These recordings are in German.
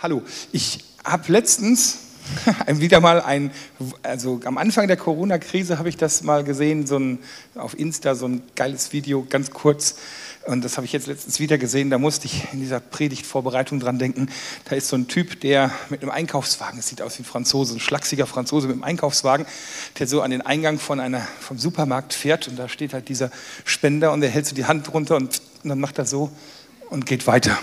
Hallo, ich habe letztens wieder mal ein, also am Anfang der Corona-Krise habe ich das mal gesehen, so ein, auf Insta, so ein geiles Video, ganz kurz. Und das habe ich jetzt letztens wieder gesehen. Da musste ich in dieser Predigtvorbereitung dran denken. Da ist so ein Typ, der mit einem Einkaufswagen, es sieht aus wie ein Franzose, ein schlachsiger Franzose mit einem Einkaufswagen, der so an den Eingang von einer, vom Supermarkt fährt. Und da steht halt dieser Spender und der hält so die Hand runter und, und dann macht er so und geht weiter.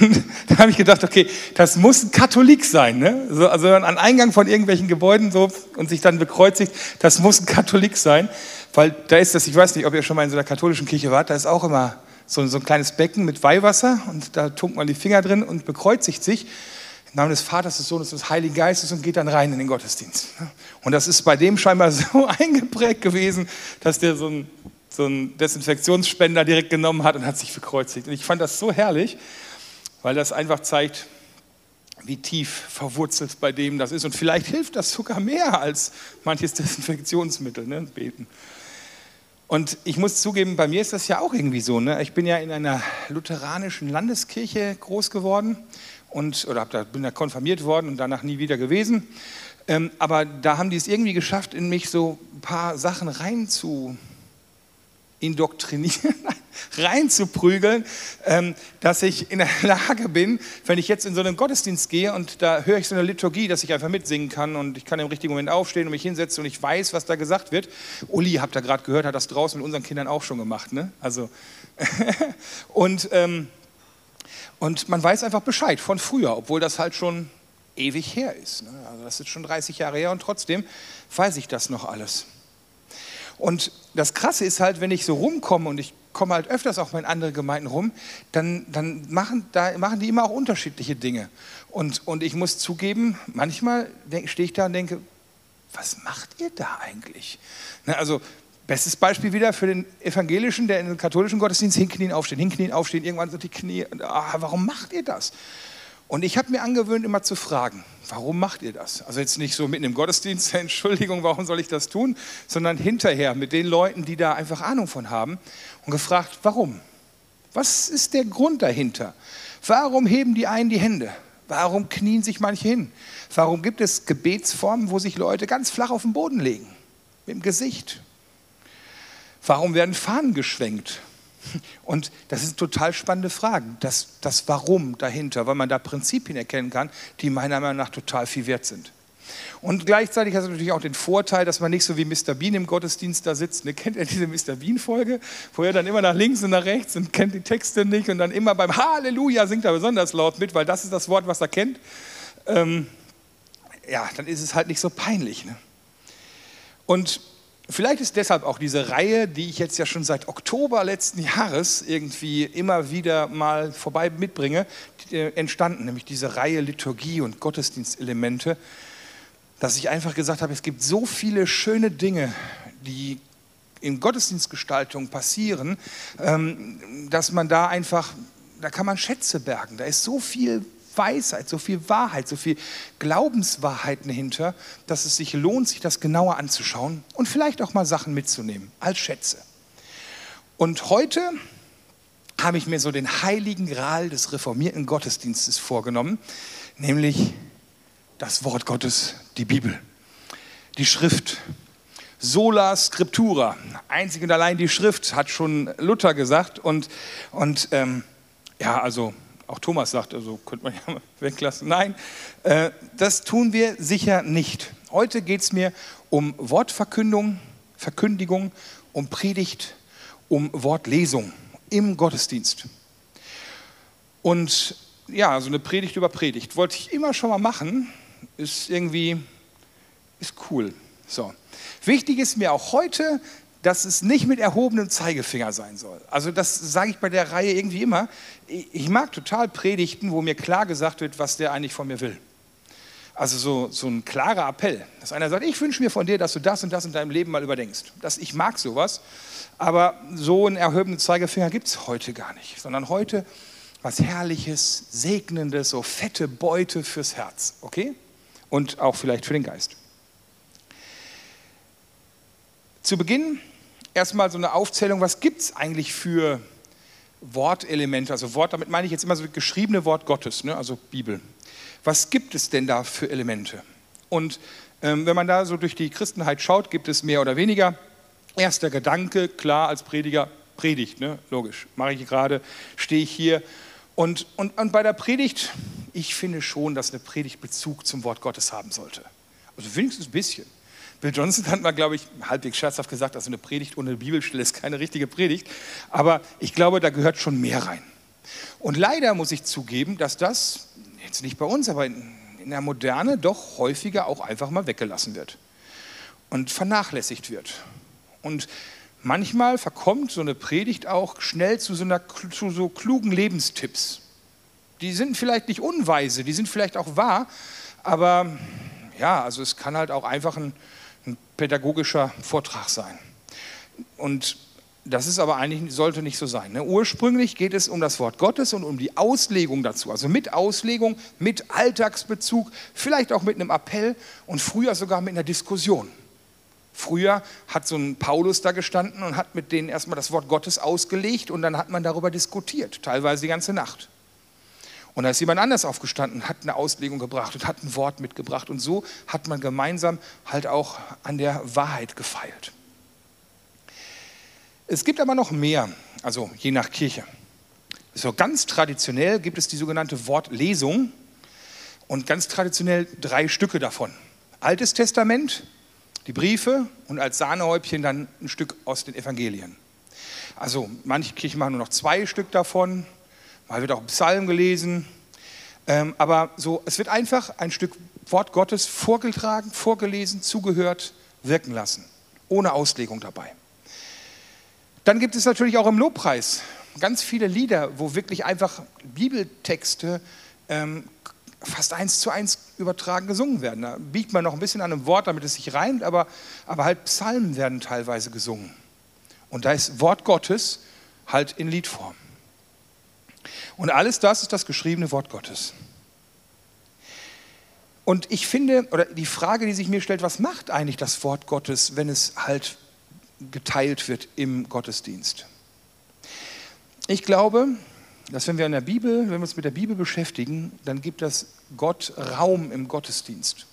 Ne? Und da habe ich gedacht, okay, das muss ein Katholik sein. Ne? So, also an Eingang von irgendwelchen Gebäuden so und sich dann bekreuzigt, das muss ein Katholik sein. Weil da ist das, ich weiß nicht, ob ihr schon mal in so einer katholischen Kirche wart, da ist auch immer so, so ein kleines Becken mit Weihwasser und da tunkt man die Finger drin und bekreuzigt sich im Namen des Vaters, des Sohnes des Heiligen Geistes und geht dann rein in den Gottesdienst. Und das ist bei dem scheinbar so eingeprägt gewesen, dass der so ein so einen Desinfektionsspender direkt genommen hat und hat sich bekreuzigt. Und ich fand das so herrlich, weil das einfach zeigt, wie tief verwurzelt bei dem das ist. Und vielleicht hilft das sogar mehr als manches Desinfektionsmittel, ne? beten. Und ich muss zugeben, bei mir ist das ja auch irgendwie so. Ne? Ich bin ja in einer lutheranischen Landeskirche groß geworden und, oder da, bin da konfirmiert worden und danach nie wieder gewesen. Ähm, aber da haben die es irgendwie geschafft, in mich so ein paar Sachen reinzu indoktrinieren, reinzuprügeln, ähm, dass ich in der Lage bin, wenn ich jetzt in so einen Gottesdienst gehe und da höre ich so eine Liturgie, dass ich einfach mitsingen kann und ich kann im richtigen Moment aufstehen und mich hinsetzen und ich weiß, was da gesagt wird. Uli, habt ihr gerade gehört, hat das draußen mit unseren Kindern auch schon gemacht. Ne? Also und, ähm, und man weiß einfach Bescheid von früher, obwohl das halt schon ewig her ist. Ne? Also das ist schon 30 Jahre her und trotzdem weiß ich das noch alles. Und das Krasse ist halt, wenn ich so rumkomme und ich komme halt öfters auch mal in andere Gemeinden rum, dann, dann machen, da machen die immer auch unterschiedliche Dinge. Und, und ich muss zugeben, manchmal stehe ich da und denke, was macht ihr da eigentlich? Ne, also Bestes Beispiel wieder für den Evangelischen, der in den katholischen Gottesdienst hinknien, aufstehen, hinknien, aufstehen, irgendwann sind die Knie, ah, warum macht ihr das? Und ich habe mir angewöhnt, immer zu fragen, warum macht ihr das? Also jetzt nicht so mitten im Gottesdienst, Entschuldigung, warum soll ich das tun, sondern hinterher mit den Leuten, die da einfach Ahnung von haben und gefragt, warum? Was ist der Grund dahinter? Warum heben die einen die Hände? Warum knien sich manche hin? Warum gibt es Gebetsformen, wo sich Leute ganz flach auf den Boden legen, mit dem Gesicht? Warum werden Fahnen geschwenkt? Und das sind total spannende Fragen, das, das Warum dahinter, weil man da Prinzipien erkennen kann, die meiner Meinung nach total viel wert sind. Und gleichzeitig hat es natürlich auch den Vorteil, dass man nicht so wie Mr. Bean im Gottesdienst da sitzt. Ne, kennt ihr diese Mr. Bean-Folge, wo er dann immer nach links und nach rechts und kennt die Texte nicht und dann immer beim Halleluja singt er besonders laut mit, weil das ist das Wort, was er kennt. Ähm, ja, dann ist es halt nicht so peinlich. Ne? Und Vielleicht ist deshalb auch diese Reihe, die ich jetzt ja schon seit Oktober letzten Jahres irgendwie immer wieder mal vorbei mitbringe, äh, entstanden, nämlich diese Reihe Liturgie und Gottesdienstelemente, dass ich einfach gesagt habe, es gibt so viele schöne Dinge, die in Gottesdienstgestaltung passieren, ähm, dass man da einfach, da kann man Schätze bergen, da ist so viel Weisheit, so viel Wahrheit, so viel Glaubenswahrheiten hinter, dass es sich lohnt, sich das genauer anzuschauen und vielleicht auch mal Sachen mitzunehmen als Schätze. Und heute habe ich mir so den heiligen Gral des reformierten Gottesdienstes vorgenommen, nämlich das Wort Gottes, die Bibel, die Schrift. Sola Scriptura, einzig und allein die Schrift, hat schon Luther gesagt. Und, und ähm, ja, also auch Thomas sagt, also könnte man ja weglassen. Nein, äh, das tun wir sicher nicht. Heute geht es mir um Wortverkündung, Verkündigung, um Predigt, um Wortlesung im Gottesdienst. Und ja, so eine Predigt über Predigt wollte ich immer schon mal machen. Ist irgendwie, ist cool. So. Wichtig ist mir auch heute, dass es nicht mit erhobenem Zeigefinger sein soll. Also das sage ich bei der Reihe irgendwie immer. Ich mag total Predigten, wo mir klar gesagt wird, was der eigentlich von mir will. Also so, so ein klarer Appell, dass einer sagt, ich wünsche mir von dir, dass du das und das in deinem Leben mal überdenkst. Das, ich mag sowas, aber so einen erhobenen Zeigefinger gibt es heute gar nicht, sondern heute was Herrliches, Segnendes, so fette Beute fürs Herz, okay? Und auch vielleicht für den Geist. Zu Beginn erstmal so eine Aufzählung, was gibt es eigentlich für Wortelemente, also Wort, damit meine ich jetzt immer so geschriebene Wort Gottes, ne, also Bibel. Was gibt es denn da für Elemente? Und ähm, wenn man da so durch die Christenheit schaut, gibt es mehr oder weniger. Erster Gedanke, klar, als Prediger, Predigt, ne? logisch, mache ich gerade, stehe ich hier. Und, und, und bei der Predigt, ich finde schon, dass eine Predigt Bezug zum Wort Gottes haben sollte. Also wenigstens ein bisschen. Bill Johnson hat mal, glaube ich, halbwegs scherzhaft gesagt, also eine Predigt ohne Bibelstelle ist keine richtige Predigt. Aber ich glaube, da gehört schon mehr rein. Und leider muss ich zugeben, dass das, jetzt nicht bei uns, aber in, der Moderne doch häufiger auch einfach mal weggelassen wird und vernachlässigt wird. Und manchmal verkommt so eine Predigt auch schnell zu so, einer, zu so klugen Lebenstipps. Die sind vielleicht nicht unweise, die sind vielleicht auch wahr, aber ja, also es kann halt auch einfach ein ein pädagogischer Vortrag sein. Und das ist aber eigentlich, sollte nicht so sein. Ne? Ursprünglich geht es um das Wort Gottes und um die Auslegung dazu. Also mit Auslegung, mit Alltagsbezug, vielleicht auch mit einem Appell und früher sogar mit einer Diskussion. Früher hat so ein Paulus da gestanden und hat mit denen erstmal das Wort Gottes ausgelegt und dann hat man darüber diskutiert, teilweise die ganze Nacht. Und da ist jemand anders aufgestanden, hat eine Auslegung gebracht und hat ein Wort mitgebracht. Und so hat man gemeinsam halt auch an der Wahrheit gefeilt. Es gibt aber noch mehr, also je nach Kirche. So ganz traditionell gibt es die sogenannte Wortlesung und ganz traditionell drei Stücke davon. Altes Testament, die Briefe und als Sahnehäubchen dann ein Stück aus den Evangelien. Also manche Kirchen machen nur noch zwei Stück davon, Mal wird auch Psalm gelesen. Ähm, aber so, es wird einfach ein Stück Wort Gottes vorgetragen, vorgelesen, zugehört, wirken lassen. Ohne Auslegung dabei. Dann gibt es natürlich auch im Lobpreis ganz viele Lieder, wo wirklich einfach Bibeltexte ähm, fast eins zu eins übertragen gesungen werden. Da biegt man noch ein bisschen an einem Wort, damit es sich reimt, aber, aber halt Psalmen werden teilweise gesungen. Und da ist Wort Gottes halt in Liedform. Und alles das ist das geschriebene Wort Gottes. Und ich finde, oder die Frage, die sich mir stellt, was macht eigentlich das Wort Gottes, wenn es halt geteilt wird im Gottesdienst? Ich glaube, dass wenn wir in der Bibel, wenn wir uns mit der Bibel beschäftigen, dann gibt das Gott Raum im Gottesdienst.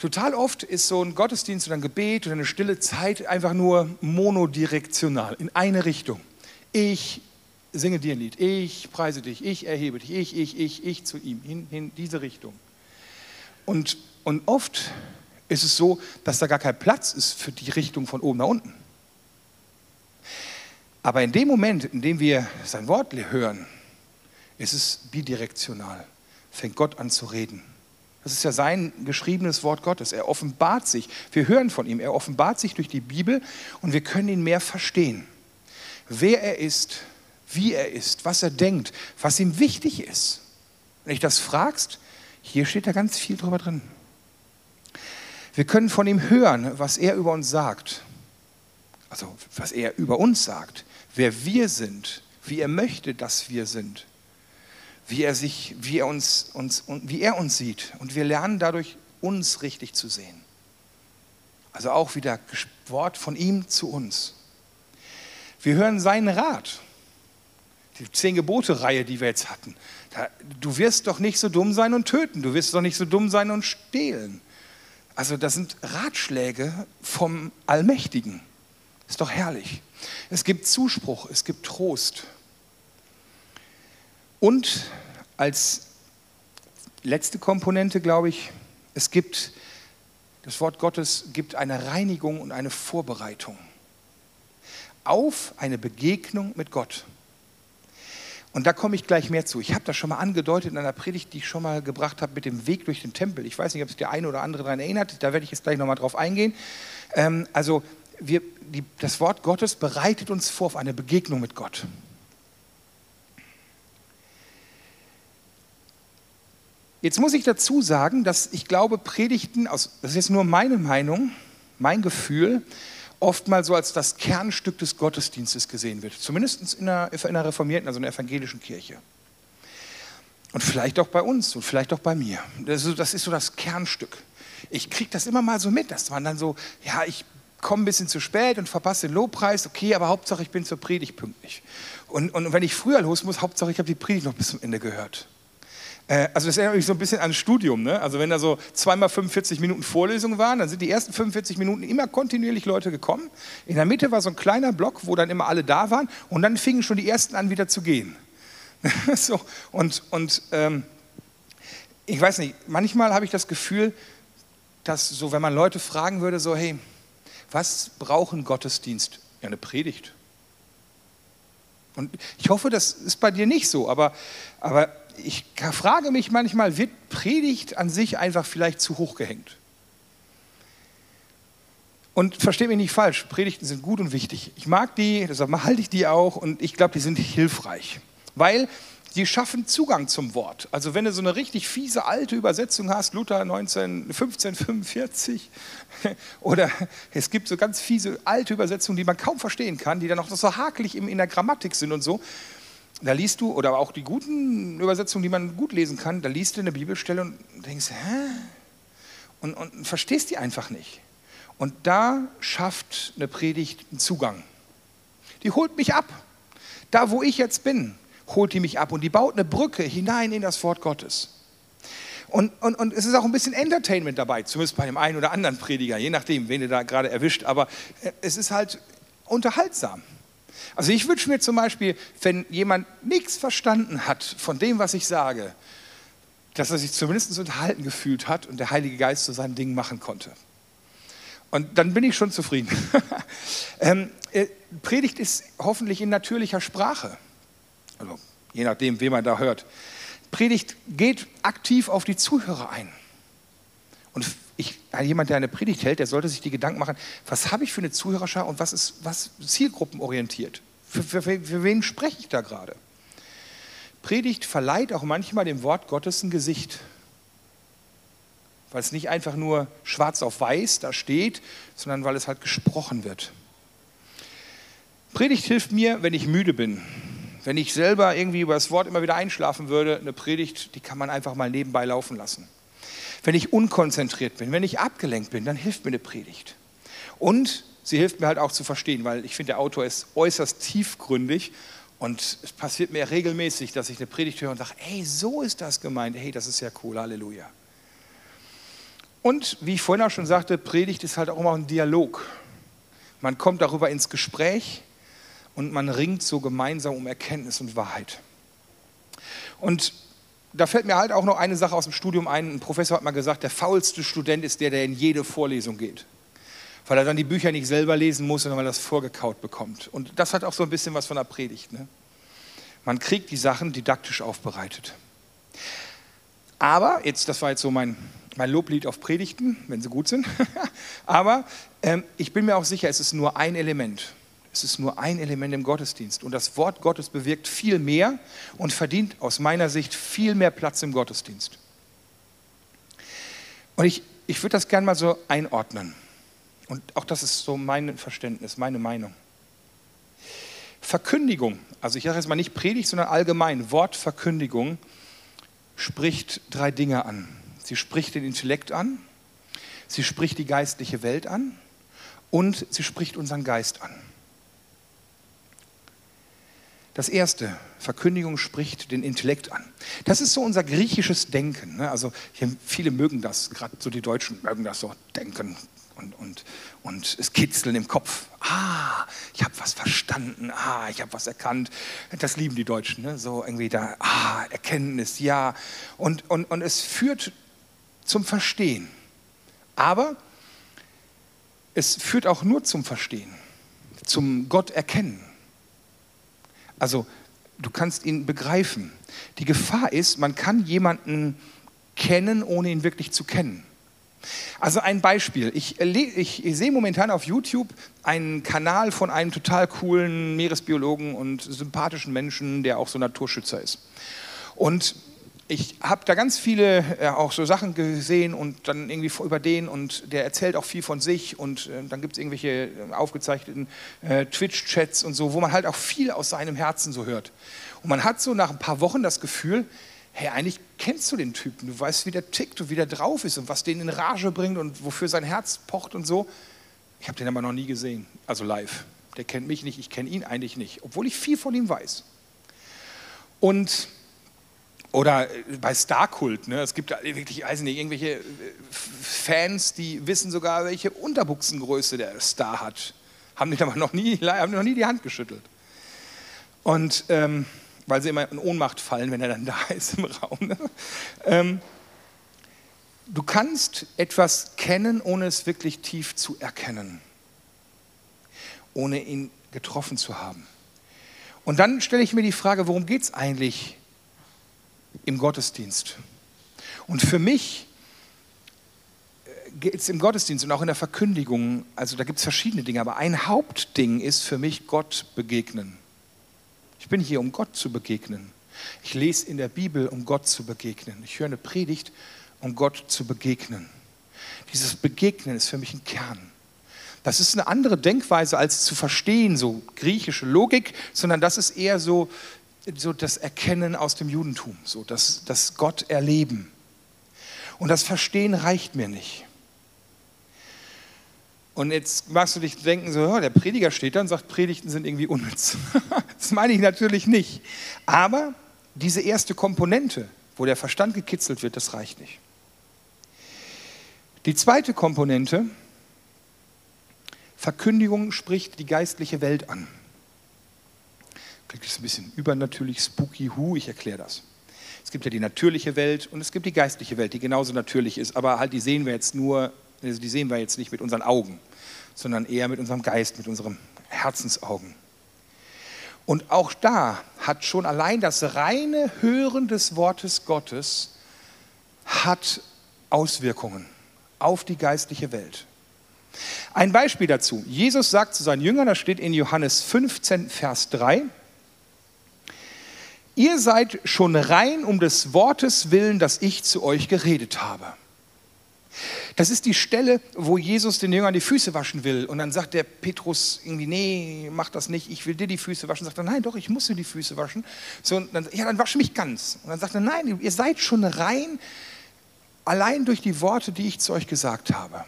Total oft ist so ein Gottesdienst oder ein Gebet oder eine stille Zeit einfach nur monodirektional, in eine Richtung. Ich singe dir ein Lied. Ich preise dich, ich erhebe dich, ich, ich, ich, ich zu ihm, hin, in diese Richtung. Und, und oft ist es so, dass da gar kein Platz ist für die Richtung von oben nach unten. Aber in dem Moment, in dem wir sein Wort hören, ist es bidirektional. Fängt Gott an zu reden. Das ist ja sein geschriebenes Wort Gottes. Er offenbart sich. Wir hören von ihm. Er offenbart sich durch die Bibel und wir können ihn mehr verstehen. Wer er ist, wie er ist, was er denkt, was ihm wichtig ist. Wenn ich das fragst, hier steht da ganz viel drüber drin. Wir können von ihm hören, was er über uns sagt. Also was er über uns sagt, wer wir sind, wie er möchte, dass wir sind, wie er sich, wie er uns, uns wie er uns sieht. Und wir lernen dadurch, uns richtig zu sehen. Also auch wieder Wort von ihm zu uns. Wir hören seinen Rat die zehn Gebote-Reihe, die wir jetzt hatten. Da, du wirst doch nicht so dumm sein und töten, du wirst doch nicht so dumm sein und stehlen. Also das sind Ratschläge vom Allmächtigen. Ist doch herrlich. Es gibt Zuspruch, es gibt Trost. Und als letzte Komponente, glaube ich, es gibt, das Wort Gottes gibt eine Reinigung und eine Vorbereitung auf eine Begegnung mit Gott. Und da komme ich gleich mehr zu. Ich habe das schon mal angedeutet in einer Predigt, die ich schon mal gebracht habe mit dem Weg durch den Tempel. Ich weiß nicht, ob sich der eine oder andere daran erinnert. Da werde ich jetzt gleich nochmal drauf eingehen. Ähm, also wir, die, das Wort Gottes bereitet uns vor auf eine Begegnung mit Gott. Jetzt muss ich dazu sagen, dass ich glaube, Predigten, das ist jetzt nur meine Meinung, mein Gefühl, oftmals so als das Kernstück des Gottesdienstes gesehen wird. Zumindest in einer, in einer reformierten, also in einer evangelischen Kirche. Und vielleicht auch bei uns und vielleicht auch bei mir. Das ist, so das Kernstück. Ich kriege das immer mal so mit, dass man dann so, ja, ich komme ein bisschen zu spät und verpasse den Lobpreis, okay, aber Hauptsache ich bin zur Predigt pünktlich. Und, und wenn ich früher los muss, Hauptsache ich habe die Predigt noch bis zum Ende gehört. Äh, also das erinnert mich so ein bisschen an Studium. Ne? Also wenn da so zweimal 45 Minuten Vorlesung waren, dann sind die ersten 45 Minuten immer kontinuierlich Leute gekommen. In der Mitte war so ein kleiner Block, wo dann immer alle da waren und dann fingen schon die ersten an, wieder zu gehen. so, und und ähm, ich weiß nicht, manchmal habe ich das Gefühl, dass so, wenn man Leute fragen würde, so, hey, was brauchen Gottesdienst? Ja, eine Predigt. Und ich hoffe, das ist bei dir nicht so, aber, aber ich frage mich manchmal, wird Predigt an sich einfach vielleicht zu hoch gehängt? Und versteht mich nicht falsch, Predigten sind gut und wichtig. Ich mag die, deshalb halte ich die auch und ich glaube, die sind hilfreich. Weil die schaffen Zugang zum Wort. Also wenn du so eine richtig fiese alte Übersetzung hast, Luther 19, 1545, oder es gibt so ganz fiese alte Übersetzungen, die man kaum verstehen kann, die dann auch so hakelig in der Grammatik sind und so, da liest du, oder auch die guten Übersetzungen, die man gut lesen kann, da liest du eine Bibelstelle und denkst, hä? Und, und verstehst die einfach nicht. Und da schafft eine Predigt einen Zugang. Die holt mich ab. Da, wo ich jetzt bin, holt die mich ab und die baut eine Brücke hinein in das Wort Gottes. Und, und, und es ist auch ein bisschen Entertainment dabei, zumindest bei dem einen oder anderen Prediger, je nachdem, wen ihr da gerade erwischt. Aber äh, es ist halt unterhaltsam. Also ich wünsche mir zum Beispiel, wenn jemand nichts verstanden hat von dem, was ich sage, dass er sich zumindest unterhalten gefühlt hat und der Heilige Geist so sein Ding machen konnte. Und dann bin ich schon zufrieden. ähm, äh, Predigt ist hoffentlich in natürlicher Sprache. Also je nachdem, wen man da hört. Predigt geht aktiv auf die Zuhörer ein. Und ich, jemand, der eine Predigt hält, der sollte sich die Gedanken machen, was habe ich für eine Zuhörerschar und was ist was zielgruppenorientiert? Für, für, für wen spreche ich da gerade? Predigt verleiht auch manchmal dem Wort Gottes ein Gesicht. Weil es nicht einfach nur schwarz auf weiß da steht, sondern weil es halt gesprochen wird. Predigt hilft mir, wenn ich müde bin. Wenn ich selber irgendwie über das Wort immer wieder einschlafen würde, eine Predigt, die kann man einfach mal nebenbei laufen lassen. Wenn ich unkonzentriert bin, wenn ich abgelenkt bin, dann hilft mir eine Predigt. Und sie hilft mir halt auch zu verstehen, weil ich finde, der Autor ist äußerst tiefgründig und es passiert mir regelmäßig, dass ich eine Predigt höre und sage, hey, so ist das gemeint, hey, das ist ja cool, Halleluja. Und wie ich vorhin auch schon sagte, Predigt ist halt auch immer ein Dialog. Man kommt darüber ins Gespräch und man ringt so gemeinsam um Erkenntnis und Wahrheit. Und da fällt mir halt auch noch eine Sache aus dem Studium ein. Ein Professor hat mal gesagt, der faulste Student ist der, der in jede Vorlesung geht. Weil er dann die Bücher nicht selber lesen muss, sondern weil er das vorgekaut bekommt. Und das hat auch so ein bisschen was von der Predigt. Ne? Man kriegt die Sachen didaktisch aufbereitet. Aber, jetzt, das war jetzt so mein, mein Loblied auf Predigten, wenn sie gut sind. Aber ähm, ich bin mir auch sicher, es ist nur ein Element. Es ist nur ein Element im Gottesdienst. Und das Wort Gottes bewirkt viel mehr und verdient aus meiner Sicht viel mehr Platz im Gottesdienst. Und ich, ich würde das gerne mal so einordnen. Und auch das ist so mein Verständnis, meine Meinung. Verkündigung, also ich sage jetzt mal nicht Predigt, sondern allgemein, Wortverkündigung spricht drei Dinge an. Sie spricht den Intellekt an, sie spricht die geistliche Welt an und sie spricht unseren Geist an. Das erste, Verkündigung spricht den Intellekt an. Das ist so unser griechisches Denken. Ne? Also viele mögen das, gerade so die Deutschen mögen das so denken und, und, und es kitzeln im Kopf. Ah, ich habe was verstanden. Ah, ich habe was erkannt. Das lieben die Deutschen. Ne? So irgendwie da, ah, Erkenntnis, ja. Und, und, und es führt zum Verstehen. Aber es führt auch nur zum Verstehen, zum Gott erkennen. Also du kannst ihn begreifen. Die Gefahr ist, man kann jemanden kennen, ohne ihn wirklich zu kennen. Also ein Beispiel. Ich, ich, sehe momentan auf YouTube einen Kanal von einem total coolen Meeresbiologen und sympathischen Menschen, der auch so Naturschützer ist. Und ich habe da ganz viele äh, auch so Sachen gesehen und dann irgendwie über den und der erzählt auch viel von sich und äh, dann gibt es irgendwelche äh, aufgezeichneten äh, Twitch-Chats und so, wo man halt auch viel aus seinem Herzen so hört. Und man hat so nach ein paar Wochen das Gefühl, hey, eigentlich kennst du den Typen, du weißt, wie der tickt und wie der drauf ist und was den in Rage bringt und wofür sein Herz pocht und so. Ich habe den aber noch nie gesehen, also live. Der kennt mich nicht, ich kenne ihn eigentlich nicht, obwohl ich viel von ihm weiß. Und oder bei Starkult, ne? es gibt wirklich, weiß nicht, irgendwelche äh, Fans, die wissen sogar, welche Unterbuchsengröße der Star hat. Haben den aber noch nie, haben noch nie die Hand geschüttelt. Und ähm, weil sie immer in Ohnmacht fallen, wenn er dann da ist im Raum. Ne? Ähm, du kannst etwas kennen, ohne es wirklich tief zu erkennen, ohne ihn getroffen zu haben. Und dann stelle ich mir die Frage, worum geht es eigentlich im Gottesdienst? Und für mich äh, geht es im Gottesdienst und auch in der Verkündigung, also da gibt es verschiedene Dinge, aber ein Hauptding ist für mich Gott begegnen. Ich bin hier, um Gott zu begegnen. Ich lese in der Bibel, um Gott zu begegnen. Ich höre eine Predigt, um Gott zu begegnen. Dieses Begegnen ist für mich ein Kern. Das ist eine andere Denkweise als zu verstehen, so griechische Logik, sondern das ist eher so, so das Erkennen aus dem Judentum, so das, das Gott erleben. Und das Verstehen reicht mir nicht. Und jetzt magst du dich denken, so, der Prediger steht da und sagt, Predigten sind irgendwie unnütz. das meine ich natürlich nicht. Aber diese erste Komponente, wo der Verstand gekitzelt wird, das reicht nicht. Die zweite Komponente, Verkündigung spricht die geistliche Welt an. Klingt das ein bisschen übernatürlich, spooky, hu, ich erkläre das. Es gibt ja die natürliche Welt und es gibt die geistliche Welt, die genauso natürlich ist, aber halt die sehen wir jetzt nur, also die sehen wir jetzt nicht mit unseren Augen sondern eher mit unserem Geist, mit unseren Herzensaugen. Und auch da hat schon allein das reine Hören des Wortes Gottes hat Auswirkungen auf die geistliche Welt. Ein Beispiel dazu. Jesus sagt zu seinen Jüngern, das steht in Johannes 15, Vers 3, Ihr seid schon rein um des Wortes willen, das ich zu euch geredet habe. Das ist die Stelle, wo Jesus den Jüngern die Füße waschen will. Und dann sagt der Petrus irgendwie, nee, mach das nicht, ich will dir die Füße waschen. Sagt er, nein, doch, ich muss dir die Füße waschen. So, und dann, ja, dann wasche mich ganz. Und dann sagt er, nein, ihr seid schon rein, allein durch die Worte, die ich zu euch gesagt habe.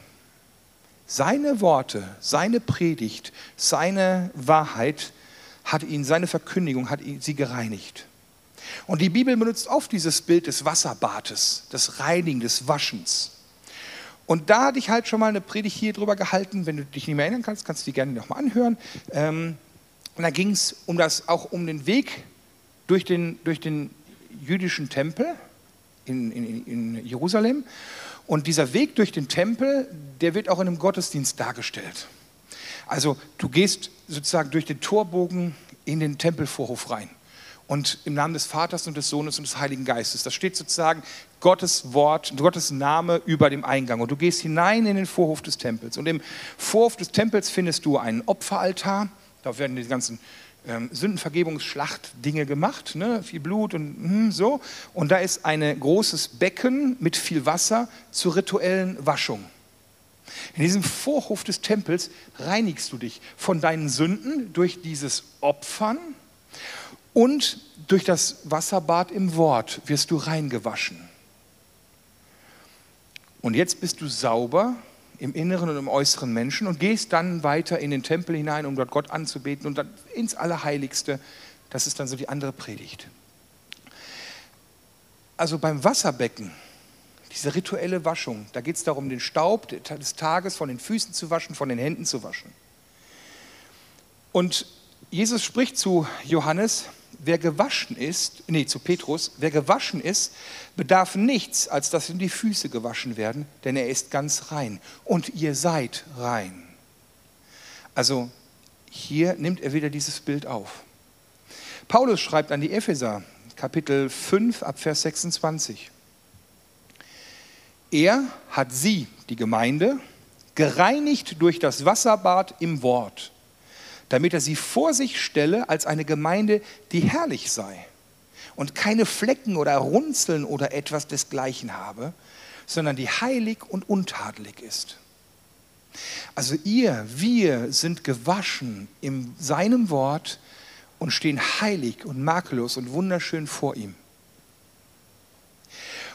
Seine Worte, seine Predigt, seine Wahrheit hat ihn, seine Verkündigung hat ihn, sie gereinigt. Und die Bibel benutzt oft dieses Bild des Wasserbades, des Reinigen, des Waschens. Und da hatte ich halt schon mal eine Predigt hier drüber gehalten. Wenn du dich nicht mehr erinnern kannst, kannst du die gerne nochmal anhören. Ähm, und da ging es um auch um den Weg durch den, durch den jüdischen Tempel in, in, in Jerusalem. Und dieser Weg durch den Tempel, der wird auch in einem Gottesdienst dargestellt. Also du gehst sozusagen durch den Torbogen in den Tempelvorhof rein und im Namen des Vaters und des Sohnes und des Heiligen Geistes. Das steht sozusagen Gottes Wort, Gottes Name über dem Eingang. Und du gehst hinein in den Vorhof des Tempels. Und im Vorhof des Tempels findest du einen Opferaltar. Da werden die ganzen ähm, Sündenvergebungsschlachtdinge gemacht, ne? viel Blut und hm, so. Und da ist ein großes Becken mit viel Wasser zur rituellen Waschung. In diesem Vorhof des Tempels reinigst du dich von deinen Sünden durch dieses Opfern und durch das Wasserbad im Wort wirst du reingewaschen. Und jetzt bist du sauber im inneren und im äußeren Menschen und gehst dann weiter in den Tempel hinein, um dort Gott anzubeten und dann ins Allerheiligste. Das ist dann so die andere Predigt. Also beim Wasserbecken, diese rituelle Waschung, da geht es darum, den Staub des Tages von den Füßen zu waschen, von den Händen zu waschen. Und Jesus spricht zu Johannes, wer gewaschen ist, nee, zu Petrus, wer gewaschen ist, bedarf nichts, als dass ihm die Füße gewaschen werden, denn er ist ganz rein. Und ihr seid rein. Also hier nimmt er wieder dieses Bild auf. Paulus schreibt an die Epheser, Kapitel 5, ab Vers 26. Er hat sie, die Gemeinde, gereinigt durch das Wasserbad im Wort damit er sie vor sich stelle als eine Gemeinde, die herrlich sei und keine Flecken oder Runzeln oder etwas desgleichen habe, sondern die heilig und untadelig ist. Also ihr, wir sind gewaschen in seinem Wort und stehen heilig und makellos und wunderschön vor ihm.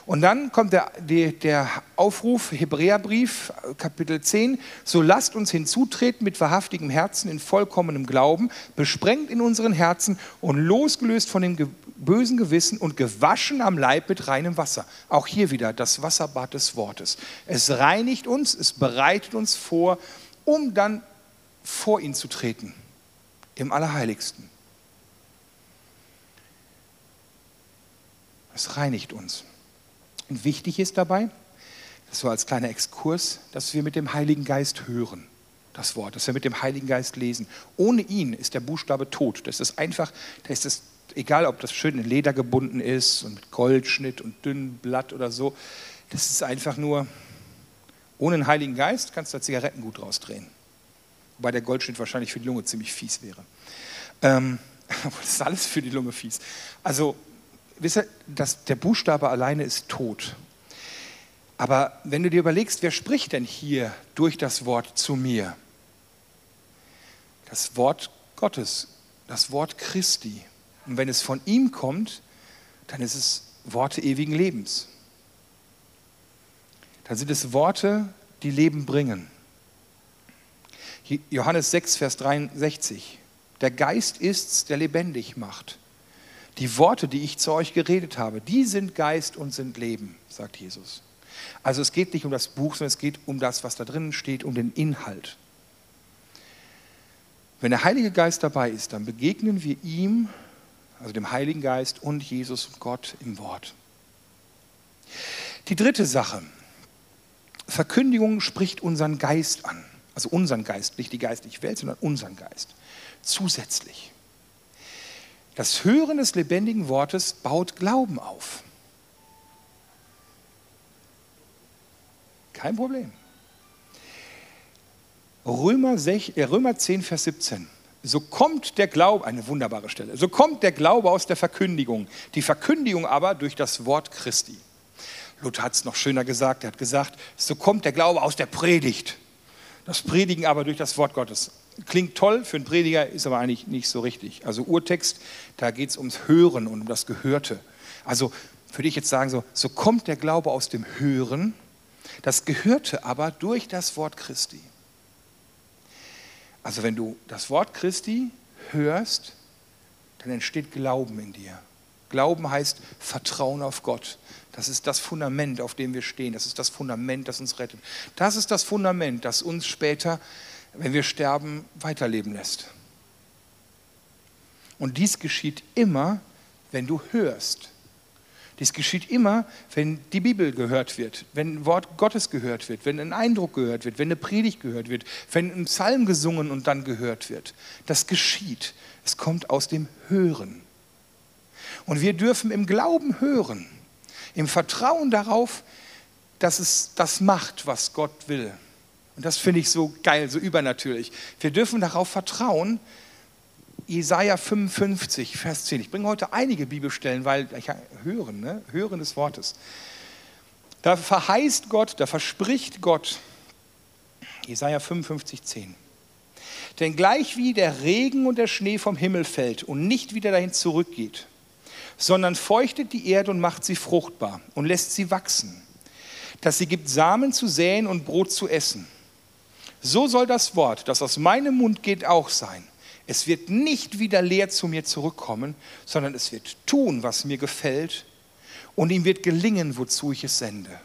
Und dann kommt der, der, Aufruf, Hebräerbrief, Kapitel 10, so lasst uns hinzutreten mit wahrhaftigem Herzen in vollkommenem Glauben, besprengt in unseren Herzen und losgelöst von dem bösen Gewissen und gewaschen am Leib mit reinem Wasser. Auch hier wieder das Wasserbad des Wortes. Es reinigt uns, es bereitet uns vor, um dann vor ihn zu treten, im Allerheiligsten. Es reinigt uns. Und wichtig ist dabei, das war als kleiner Exkurs, dass wir mit dem Heiligen Geist hören, das Wort, dass wir mit dem Heiligen Geist lesen. Ohne ihn ist der Buchstabe tot. Das ist einfach, da ist es, egal ob das schön in Leder gebunden ist und mit Goldschnitt und dünnem Blatt oder so, das ist einfach nur, ohne den Heiligen Geist kannst du da Zigarettengut rausdrehen. Wobei der Goldschnitt wahrscheinlich für die Lunge ziemlich fies wäre. Ähm, das ist alles für die Lunge fies. Also wisst ihr, das, der Buchstabe alleine ist tot. Aber wenn du dir überlegst, wer spricht denn hier durch das Wort zu mir? Das Wort Gottes, das Wort Christi. Und wenn es von ihm kommt, dann ist es Worte ewigen Lebens. Dann sind es Worte, die Leben bringen. Johannes 6, Vers 63. Der Geist ist's, der lebendig macht. Die Worte, die ich zu euch geredet habe, die sind Geist und sind Leben, sagt Jesus. Also es geht nicht um das Buch, sondern es geht um das, was da drinnen steht, um den Inhalt. Wenn der Heilige Geist dabei ist, dann begegnen wir ihm, also dem Heiligen Geist und Jesus und Gott im Wort. Die dritte Sache. Verkündigung spricht unseren Geist an. Also unseren Geist, nicht die geistliche Welt, sondern unseren Geist. Zusätzlich. Das Hören des lebendigen Wortes baut Glauben auf. Kein Problem. Römer, 6, äh, Römer 10, Vers 17. So kommt der Glaube, eine wunderbare Stelle, so kommt der Glaube aus der Verkündigung, die Verkündigung aber durch das Wort Christi. Luther hat es noch schöner gesagt, er hat gesagt, so kommt der Glaube aus der Predigt, das Predigen aber durch das Wort Gottes. Klingt toll für einen Prediger, ist aber eigentlich nicht so richtig. Also Urtext, da geht es ums Hören und um das Gehörte. Also würde ich jetzt sagen, so, so kommt der Glaube aus dem Hören, das Gehörte aber durch das Wort Christi. Also wenn du das Wort Christi hörst, dann entsteht Glauben in dir. Glauben heißt Vertrauen auf Gott. Das ist das Fundament, auf dem wir stehen. Das ist das Fundament, das uns rettet. Das ist das Fundament, das uns später wenn wir sterben, weiterleben lässt. Und dies geschieht immer, wenn du hörst. Dies geschieht immer, wenn die Bibel gehört wird, wenn ein Wort Gottes gehört wird, wenn ein Eindruck gehört wird, wenn eine Predigt gehört wird, wenn ein Psalm gesungen und dann gehört wird. Das geschieht. Es kommt aus dem Hören. Und wir dürfen im Glauben hören, im Vertrauen darauf, dass es das macht, was Gott will. Und das finde ich so geil, so übernatürlich. Wir dürfen darauf vertrauen. Jesaja 55, Vers 10. Ich bringe heute einige Bibelstellen, weil ich höre, ne? hören des Wortes. Da verheißt Gott, da verspricht Gott, Jesaja 55, 10. Denn gleich wie der Regen und der Schnee vom Himmel fällt und nicht wieder dahin zurückgeht, sondern feuchtet die Erde und macht sie fruchtbar und lässt sie wachsen, dass sie gibt Samen zu säen und Brot zu essen so soll das Wort, das aus meinem Mund geht, auch sein. Es wird nicht wieder leer zu mir zurückkommen, sondern es wird tun, was mir gefällt, und ihm wird gelingen, wozu ich es sende.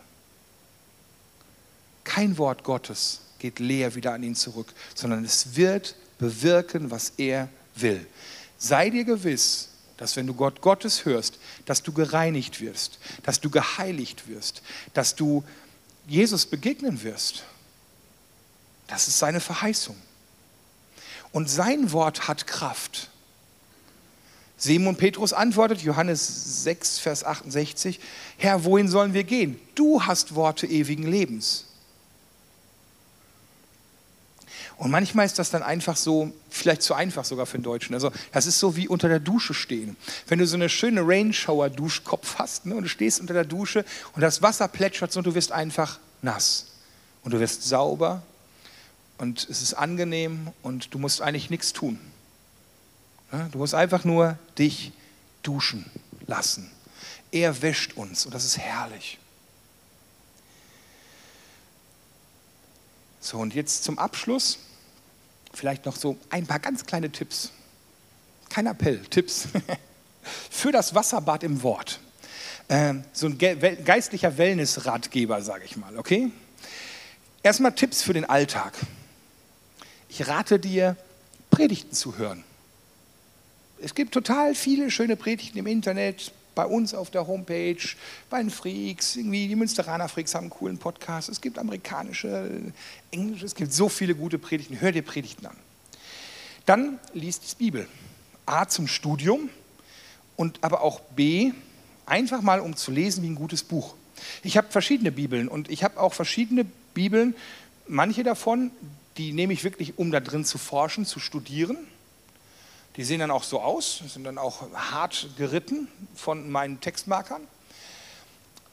Kein Wort Gottes geht leer wieder an ihn zurück, sondern es wird bewirken, was er will. Sei dir gewiss, dass wenn du Gott Gottes hörst, dass du gereinigt wirst, dass du geheiligt wirst, dass du Jesus begegnen wirst. Das ist seine Verheißung. Und sein Wort hat Kraft. Simon Petrus antwortet, Johannes 6, Vers 68, Herr, wohin sollen wir gehen? Du hast Worte ewigen Lebens. Und manchmal ist das dann einfach so, vielleicht zu einfach sogar für den Deutschen. Also das ist so wie unter der Dusche stehen. Wenn du so eine schöne Rainshower-Duschkopf hast ne, und du stehst unter der Dusche und das Wasser plätschert und du wirst einfach nass. Und du wirst sauber und es ist angenehm und du musst eigentlich nichts tun. Du musst einfach nur dich duschen lassen Er wäscht uns und das ist herrlich. So, und jetzt zum Abschluss vielleicht noch so ein paar ganz kleine Tipps. Kein Appell, Tipps. Für das Wasserbad im Wort. Ähm, so ein geistlicher Wellness-Ratgeber, sage ich mal, okay? Erstmal Tipps für den Alltag. Ich rate dir, Predigten zu hören. Es gibt total viele schöne Predigten im Internet, bei uns auf der Homepage, bei den Freaks, irgendwie die Münsteraner Freaks haben einen coolen Podcast, es gibt amerikanische, englische, es gibt so viele gute Predigten, hör dir Predigten an. Dann liest die Bibel. A zum Studium und aber auch B, einfach mal um zu lesen wie ein gutes Buch. Ich habe verschiedene Bibeln und ich habe auch verschiedene Bibeln, manche davon, die nehme ich wirklich, um da drin zu forschen, zu studieren. Die sehen dann auch so aus, sind dann auch hart geritten von meinen Textmarkern.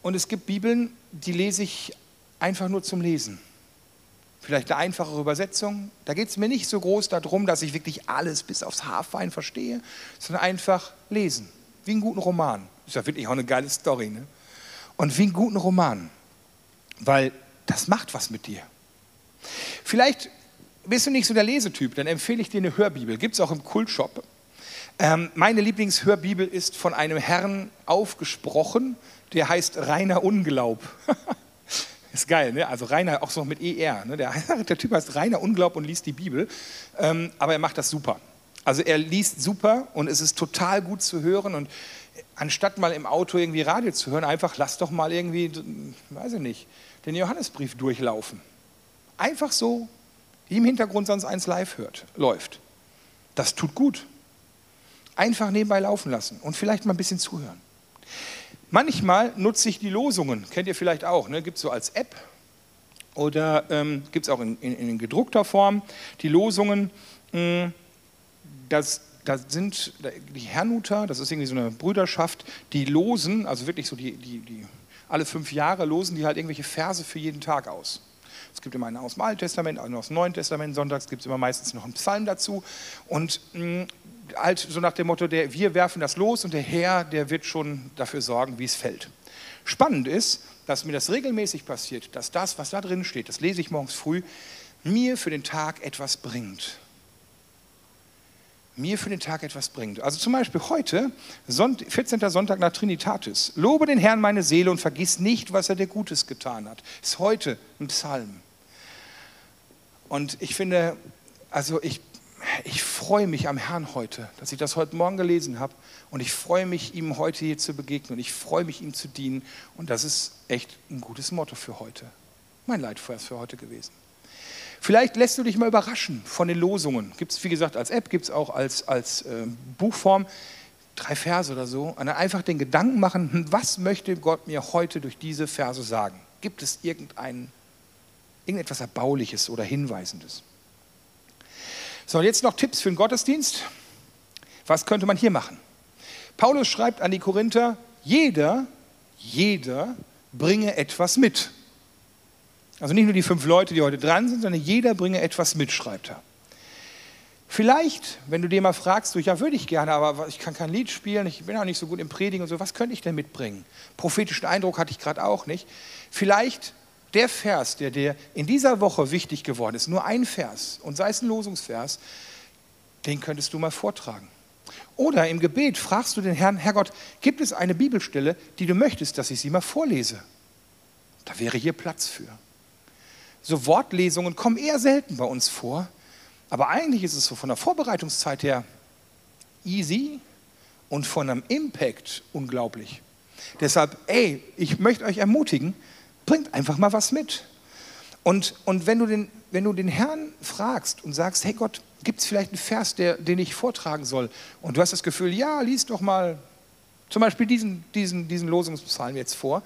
Und es gibt Bibeln, die lese ich einfach nur zum Lesen. Vielleicht eine einfachere Übersetzung. Da geht es mir nicht so groß darum, dass ich wirklich alles bis aufs Haarfein verstehe, sondern einfach lesen. Wie einen guten Roman. Ist ja wirklich auch eine geile Story. Ne? Und wie einen guten Roman. Weil das macht was mit dir. Vielleicht bist du nicht so der Lesetyp, dann empfehle ich dir eine Hörbibel. Gibt es auch im Kultshop. Ähm, meine Lieblingshörbibel ist von einem Herrn aufgesprochen, der heißt Rainer Unglaub. ist geil, ne? Also Rainer auch so mit ER. Ne? Der, der, Typ heißt Rainer Unglaub und liest die Bibel, ähm, aber er macht das super. Also er liest super und es ist total gut zu hören und anstatt mal im Auto irgendwie Radio zu hören, einfach lass doch mal irgendwie, weiß ich nicht, den Johannesbrief durchlaufen. Einfach so im Hintergrund sonst eins live hört, läuft. Das tut gut. Einfach nebenbei laufen lassen und vielleicht mal ein bisschen zuhören. Manchmal nutze ich die Losungen, kennt ihr vielleicht auch, ne? gibt es so als App oder ähm, gibt es auch in, in, in, gedruckter Form die Losungen. Mh, hm, das, das sind die Hernuter, das ist irgendwie so eine Brüderschaft, die losen, also wirklich so die, die, die alle fünf Jahre losen die halt irgendwelche Verse für jeden Tag aus. Es gibt immer einen aus dem Alten Testament, einen aus dem Neuen Testament. Sonntags gibt es immer meistens noch einen Psalm dazu. Und mh, mm, halt so nach dem Motto, der, wir werfen das los und der Herr, der wird schon dafür sorgen, wie es fällt. Spannend ist, dass mir das regelmäßig passiert, dass das, was da drin steht, das lese ich morgens früh, mir für den Tag etwas bringt mir für den Tag etwas bringt. Also zum Beispiel heute, 14. Sonntag nach Trinitatis. Lobe den Herrn meine Seele und vergiss nicht, was er dir Gutes getan hat. Ist heute ein Psalm. Und ich finde, also ich, ich freue mich am Herrn heute, dass ich das heute Morgen gelesen habe. Und ich freue mich, ihm heute hier zu begegnen. Und ich freue mich, ihm zu dienen. Und das ist echt ein gutes Motto für heute. Mein Leitvers für heute gewesen. Vielleicht lässt du dich mal überraschen von den Losungen. Gibt es, wie gesagt, als App, gibt es auch als, als äh, Buchform. Drei Verse oder so. Und dann einfach den Gedanken machen, hm, was möchte Gott mir heute durch diese Verse sagen? Gibt es irgendein, irgendetwas Erbauliches oder Hinweisendes? So, jetzt noch Tipps für den Gottesdienst. Was könnte man hier machen? Paulus schreibt an die Korinther, jeder, jeder bringe etwas mit. Also nicht nur die fünf Leute, die heute dran sind, sondern jeder bringe etwas mit, schreibt er. Vielleicht, wenn du dir mal fragst, du, ja, würde ich gerne, aber ich kann kein Lied spielen, ich bin auch nicht so gut im Predigen und so, was könnte ich denn mitbringen? Prophetischen Eindruck hatte ich gerade auch nicht. Vielleicht der Vers, der dir in dieser Woche wichtig geworden ist, nur ein Vers, und sei es ein Losungsvers, den könntest du mal vortragen. Oder im Gebet fragst du den Herrn, Herrgott, gibt es eine Bibelstelle, die du möchtest, dass ich sie mal vorlese? Da wäre hier Platz für so Wortlesungen kommen eher selten bei uns vor. Aber eigentlich ist es so von der Vorbereitungszeit her easy und von einem Impact unglaublich. Deshalb, ey, ich möchte euch ermutigen, bringt einfach mal was mit. Und, und wenn, du den, wenn du den Herrn fragst und sagst, hey Gott, gibt es vielleicht einen Vers, der, den ich vortragen soll? Und du hast das Gefühl, ja, lies doch mal zum Beispiel diesen, diesen, diesen Losungspsalm jetzt vor,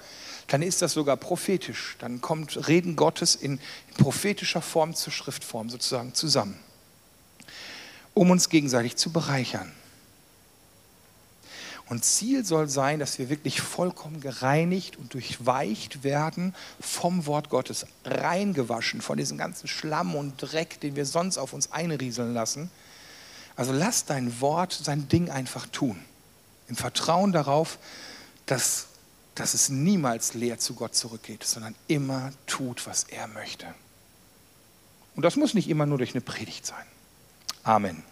dann ist das sogar prophetisch. Dann kommt Reden Gottes in, in prophetischer Form zur Schriftform sozusagen zusammen, um uns gegenseitig zu bereichern. Und Ziel soll sein, dass wir wirklich vollkommen gereinigt und durchweicht werden vom Wort Gottes, reingewaschen von diesem ganzen Schlamm und Dreck, den wir sonst auf uns einrieseln lassen. Also lass dein Wort sein Ding einfach tun, im Vertrauen darauf, dass, dass es niemals leer zu Gott zurückgeht, sondern immer tut, was er möchte. Und das muss nicht immer nur durch eine Predigt sein. Amen.